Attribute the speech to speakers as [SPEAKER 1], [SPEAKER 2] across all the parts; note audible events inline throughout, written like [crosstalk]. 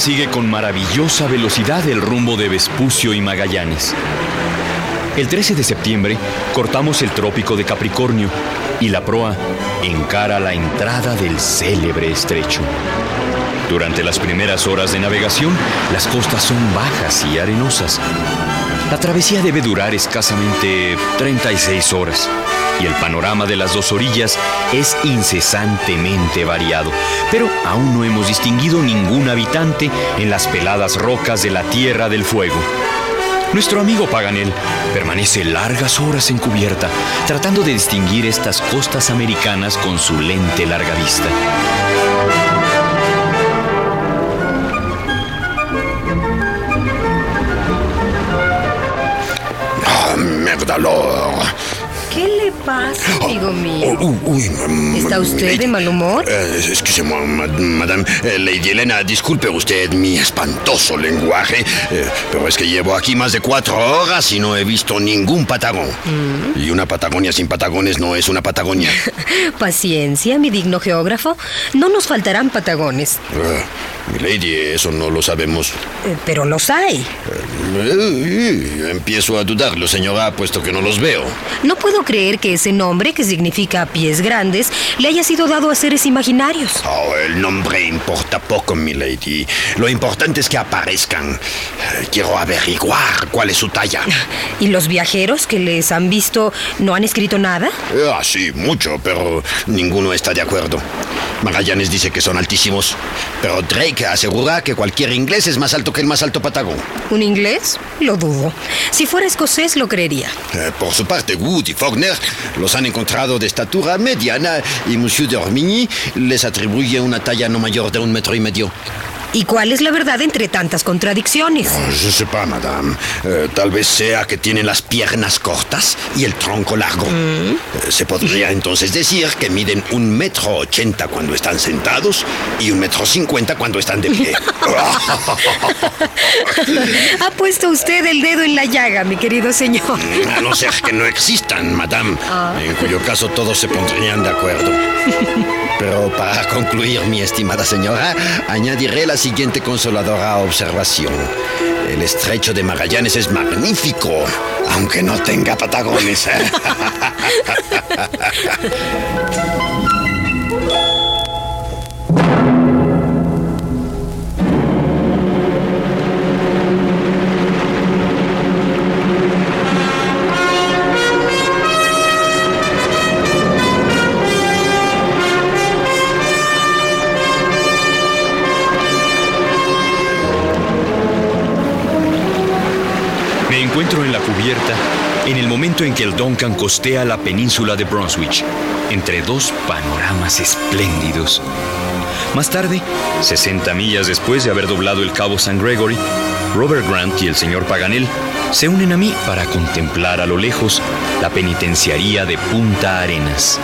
[SPEAKER 1] Sigue con maravillosa velocidad el rumbo de Vespucio y Magallanes. El 13 de septiembre cortamos el trópico de Capricornio y la proa encara la entrada del célebre estrecho. Durante las primeras horas de navegación, las costas son bajas y arenosas. La travesía debe durar escasamente 36 horas y el panorama de las dos orillas es incesantemente variado, pero aún no hemos distinguido ningún habitante en las peladas rocas de la Tierra del Fuego. Nuestro amigo Paganel permanece largas horas en cubierta, tratando de distinguir estas costas americanas con su lente larga vista.
[SPEAKER 2] Ah, merde alors.
[SPEAKER 3] ¿Qué le pasa, amigo mío?
[SPEAKER 2] Oh, uh, uy, mm,
[SPEAKER 3] ¿Está usted
[SPEAKER 2] Lady-
[SPEAKER 3] de mal humor?
[SPEAKER 2] Eh, excusez-moi, ma- madame. Eh, Lady Elena, disculpe usted mi espantoso lenguaje, eh, pero es que llevo aquí más de cuatro horas y no he visto ningún patagón.
[SPEAKER 3] Mm.
[SPEAKER 2] Y una Patagonia sin patagones no es una Patagonia. [laughs]
[SPEAKER 3] Paciencia, mi digno geógrafo. No nos faltarán patagones,
[SPEAKER 2] mi lady, eso no lo sabemos.
[SPEAKER 3] eh, pero los hay.
[SPEAKER 2] Empiezo a dudarlo, señora, puesto que no los veo.
[SPEAKER 3] No puedo creer que ese nombre, que significa pies grandes, le haya sido dado a seres imaginarios.
[SPEAKER 2] Oh, el nombre importa poco, mi lady. Lo importante es que aparezcan. Eh, Quiero averiguar cuál es su talla. [laughs]
[SPEAKER 3] ¿Y los viajeros que les han visto no han escrito nada?
[SPEAKER 2] Eh, Ah, sí, mucho, pero ninguno está de acuerdo. Magallanes dice que son altísimos, pero Drake asegura que cualquier inglés es más alto que el más alto patagón.
[SPEAKER 3] ¿Un inglés? Lo dudo. Si fuera escocés, lo creería.
[SPEAKER 2] Eh, por su parte, Wood y Faulkner los han encontrado de estatura mediana y Monsieur de Ormigny les atribuye una talla no mayor de un metro y medio.
[SPEAKER 3] ¿Y cuál es la verdad entre tantas contradicciones?
[SPEAKER 2] Sais pas, madame. Eh, tal vez sea que tienen las piernas cortas y el tronco largo. Eh, se podría entonces decir que miden un metro ochenta cuando están sentados y un metro cincuenta cuando están de pie. [laughs] [laughs]
[SPEAKER 3] Ha puesto usted el dedo en la llaga, mi querido señor.
[SPEAKER 2] A no ser que no existan, madame, en cuyo caso todos se pondrían de acuerdo. [laughs] Pero para concluir, mi estimada señora, añadiré la siguiente consoladora observación. El estrecho de Magallanes es magnífico, aunque no tenga patagones. ¿eh? [laughs]
[SPEAKER 1] en el momento en que el Duncan costea la península de Brunswick, entre dos panoramas espléndidos. Más tarde, 60 millas después de haber doblado el cabo San Gregory, Robert Grant y el señor Paganel se unen a mí para contemplar a lo lejos la penitenciaría de Punta Arenas.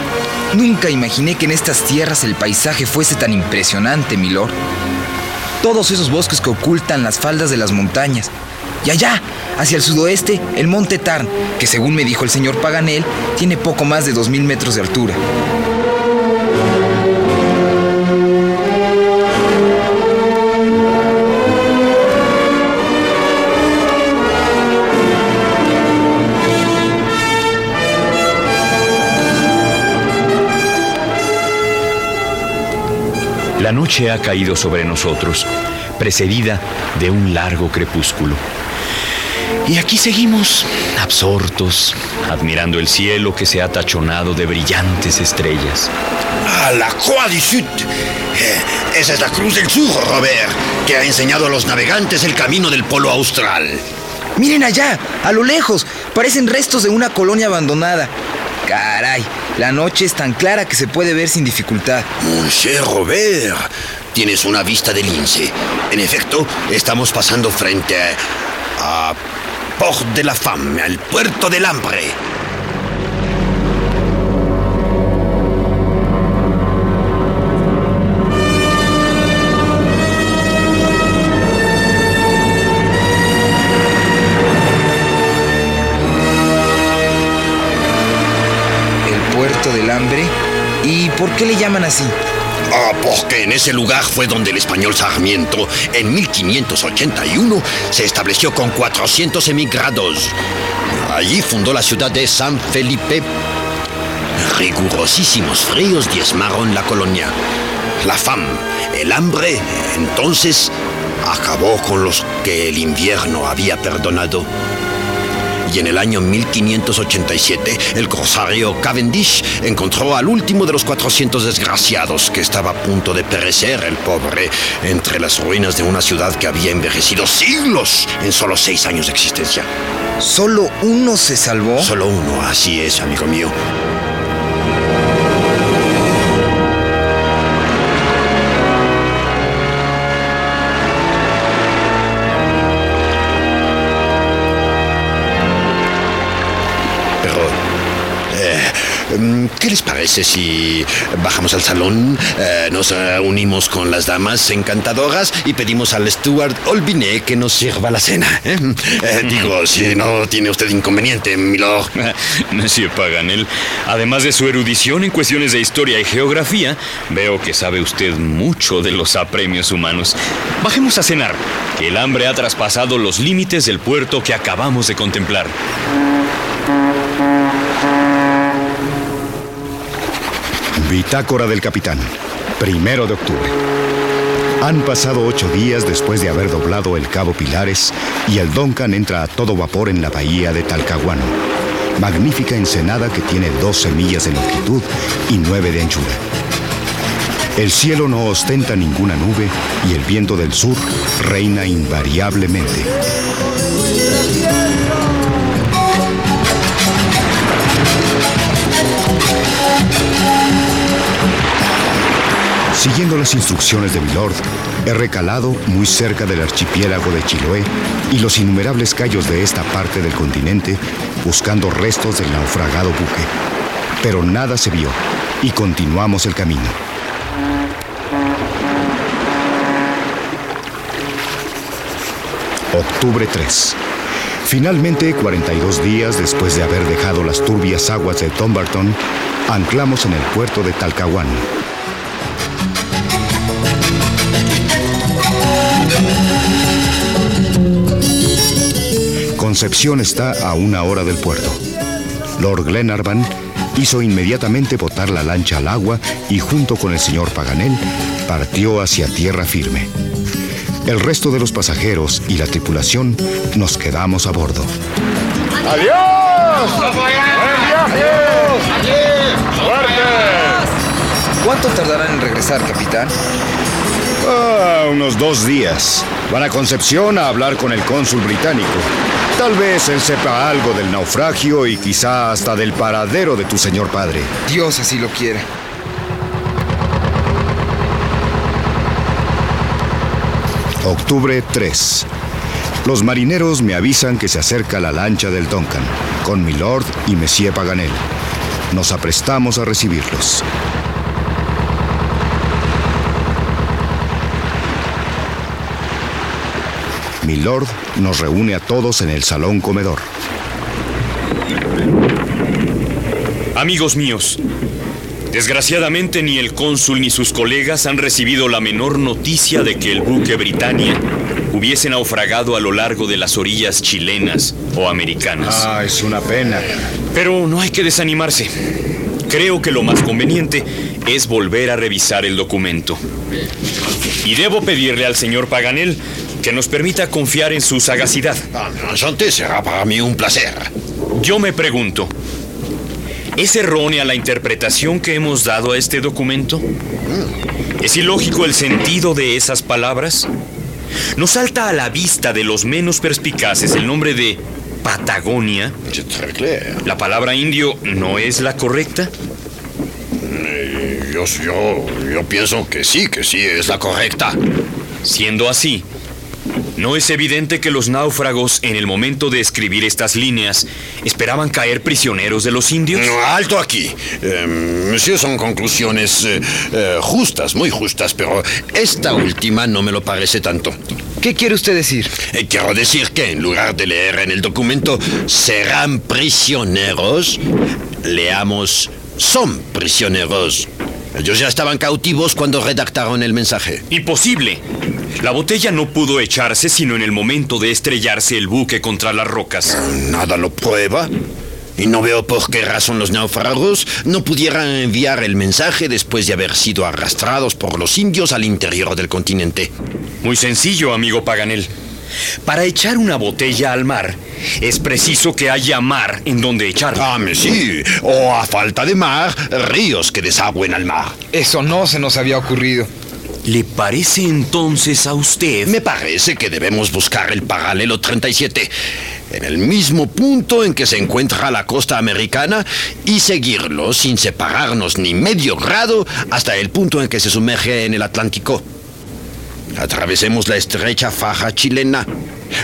[SPEAKER 4] Nunca imaginé que en estas tierras el paisaje fuese tan impresionante, milord. Todos esos bosques que ocultan las faldas de las montañas. Y allá, hacia el sudoeste, el monte Tarn, que según me dijo el señor Paganel, tiene poco más de 2.000 metros de altura.
[SPEAKER 1] La noche ha caído sobre nosotros, precedida de un largo crepúsculo. Y aquí seguimos, absortos, admirando el cielo que se ha tachonado de brillantes estrellas.
[SPEAKER 2] ¡Ah, la Croix du Sud! Eh, esa es la Cruz del Sur, Robert, que ha enseñado a los navegantes el camino del Polo Austral.
[SPEAKER 4] Miren allá, a lo lejos, parecen restos de una colonia abandonada. Caray, la noche es tan clara que se puede ver sin dificultad.
[SPEAKER 2] Mon cher Robert, tienes una vista de lince. En efecto, estamos pasando frente a, a Port de la Femme, al puerto del hambre.
[SPEAKER 4] El puerto del hambre. ¿Y por qué le llaman así?
[SPEAKER 2] Porque en ese lugar fue donde el español Sarmiento, en 1581, se estableció con 400 emigrados. Allí fundó la ciudad de San Felipe. Rigurosísimos fríos diezmaron la colonia. La fam, el hambre, entonces, acabó con los que el invierno había perdonado. Y en el año 1587, el corsario Cavendish encontró al último de los 400 desgraciados que estaba a punto de perecer, el pobre, entre las ruinas de una ciudad que había envejecido siglos en solo seis años de existencia.
[SPEAKER 4] ¿Solo uno se salvó?
[SPEAKER 2] Solo uno, así es, amigo mío. ¿Qué les parece si bajamos al salón, eh, nos unimos con las damas encantadoras y pedimos al steward Olbiné que nos sirva la cena? eh? Eh, [laughs] digo, si no tiene usted inconveniente, milord. [laughs]
[SPEAKER 1] Monsieur Paganel, además de su erudición en cuestiones de historia y geografía, veo que sabe usted mucho de los apremios humanos. Bajemos a cenar, que el hambre ha traspasado los límites del puerto que acabamos de contemplar.
[SPEAKER 5] Bitácora del capitán, primero de octubre. Han pasado ocho días después de haber doblado el Cabo Pilares y el Duncan entra a todo vapor en la bahía de Talcahuano. Magnífica ensenada que tiene 12 millas de longitud y 9 de anchura. El cielo no ostenta ninguna nube y el viento del sur reina invariablemente. Siguiendo las instrucciones de Milord, he recalado muy cerca del archipiélago de Chiloé y los innumerables cayos de esta parte del continente buscando restos del naufragado buque. Pero nada se vio y continuamos el camino. Octubre 3. Finalmente, 42 días después de haber dejado las turbias aguas de Dumbarton, anclamos en el puerto de Talcahuano. Concepción está a una hora del puerto. Lord Glenarvan hizo inmediatamente botar la lancha al agua y junto con el señor Paganel partió hacia tierra firme. El resto de los pasajeros y la tripulación nos quedamos a bordo.
[SPEAKER 4] ¿Cuánto tardarán en regresar, capitán?
[SPEAKER 5] Ah, unos dos días. Van a Concepción a hablar con el cónsul británico. Tal vez él sepa algo del naufragio y quizá hasta del paradero de tu señor padre.
[SPEAKER 4] Dios así lo quiera.
[SPEAKER 5] Octubre 3. Los marineros me avisan que se acerca la lancha del Duncan, con Milord y Monsieur Paganel. Nos aprestamos a recibirlos. Milord nos reúne a todos en el salón comedor.
[SPEAKER 1] Amigos míos, desgraciadamente ni el cónsul ni sus colegas han recibido la menor noticia de que el buque Britannia hubiese naufragado a lo largo de las orillas chilenas o americanas.
[SPEAKER 5] Ah, es una pena.
[SPEAKER 1] Pero no hay que desanimarse. creo que lo más conveniente es volver a revisar el documento. Y debo pedirle al señor Paganel que nos permita confiar en su sagacidad.
[SPEAKER 2] Enchanté, será para mí un placer.
[SPEAKER 1] Yo me pregunto, ¿es errónea la interpretación que hemos dado a este documento? ¿Es ilógico el sentido de esas palabras? ¿Nos salta a la vista de los menos perspicaces el nombre de Patagonia? ¿La palabra indio no es la correcta?
[SPEAKER 2] Eh, Yo, yo, yo pienso que sí, que sí, es la correcta.
[SPEAKER 1] Siendo así, ¿no es evidente que los náufragos en el momento de escribir estas líneas esperaban caer prisioneros de los indios?
[SPEAKER 2] No, alto aquí. Eh, monsieur, son conclusiones eh, eh, justas, muy justas, pero esta última no me lo parece tanto.
[SPEAKER 4] ¿Qué quiere usted decir?
[SPEAKER 2] Eh, quiero decir que en lugar de leer en el documento serán prisioneros, leamos son prisioneros. Ellos ya estaban cautivos cuando redactaron el mensaje.
[SPEAKER 1] Imposible. La botella no pudo echarse sino en el momento de estrellarse el buque contra las rocas.
[SPEAKER 2] Nada lo prueba. Y no veo por qué razón los náufragos no pudieran enviar el mensaje después de haber sido arrastrados por los indios al interior del continente.
[SPEAKER 1] Muy sencillo, amigo Paganel. Para echar una botella al mar, es preciso que haya mar en donde echarla.
[SPEAKER 2] Ah, me sí. O a falta de mar, ríos que desagüen al mar.
[SPEAKER 4] Eso no se nos había ocurrido.
[SPEAKER 1] ¿Le parece entonces a usted?
[SPEAKER 2] Me parece que debemos buscar el paralelo 37 en el mismo punto en que se encuentra la costa americana y seguirlo sin separarnos ni medio grado hasta el punto en que se sumerge en el Atlántico. Atravesemos la estrecha faja chilena,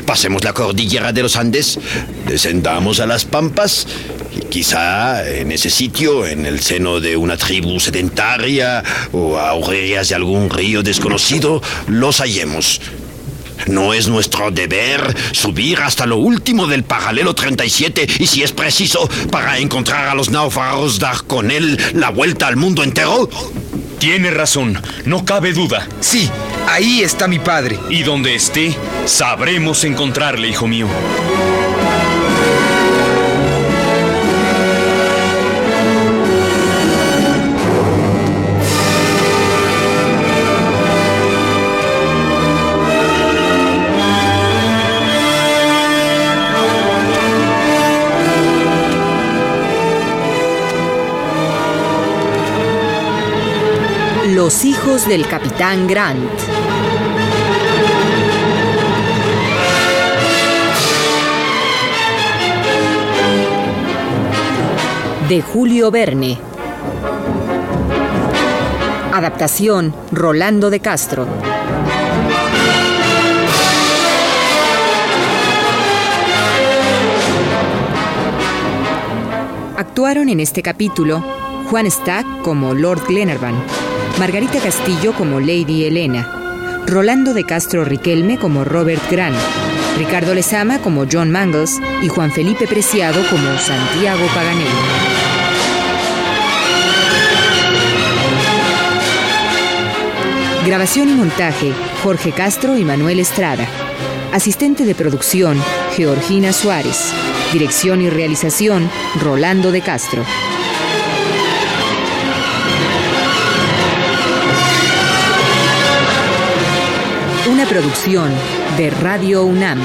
[SPEAKER 2] pasemos la cordillera de los Andes, descendamos a las Pampas y quizá en ese sitio, en el seno de una tribu sedentaria o a orillas de algún río desconocido, los hallemos. No es nuestro deber subir hasta lo último del paralelo 37 y si es preciso para encontrar a los náufragos dar con él la vuelta al mundo entero.
[SPEAKER 1] Tiene razón, no cabe duda.
[SPEAKER 4] Sí, ahí está mi padre.
[SPEAKER 1] Y donde esté, sabremos encontrarle, hijo mío.
[SPEAKER 6] Del capitán Grant. De Julio Verne. Adaptación Rolando de Castro. Actuaron en este capítulo Juan Stack como Lord Glenarvan, Margarita Castillo como Lady Elena, Rolando de Castro Riquelme como Robert Grant, Ricardo Lezama como John Mangles y Juan Felipe Preciado como Santiago Paganel. Grabación y montaje, Jorge Castro y Manuel Estrada. Asistente de producción, Georgina Suárez. Dirección y realización, Rolando de Castro. producción de Radio UNAM.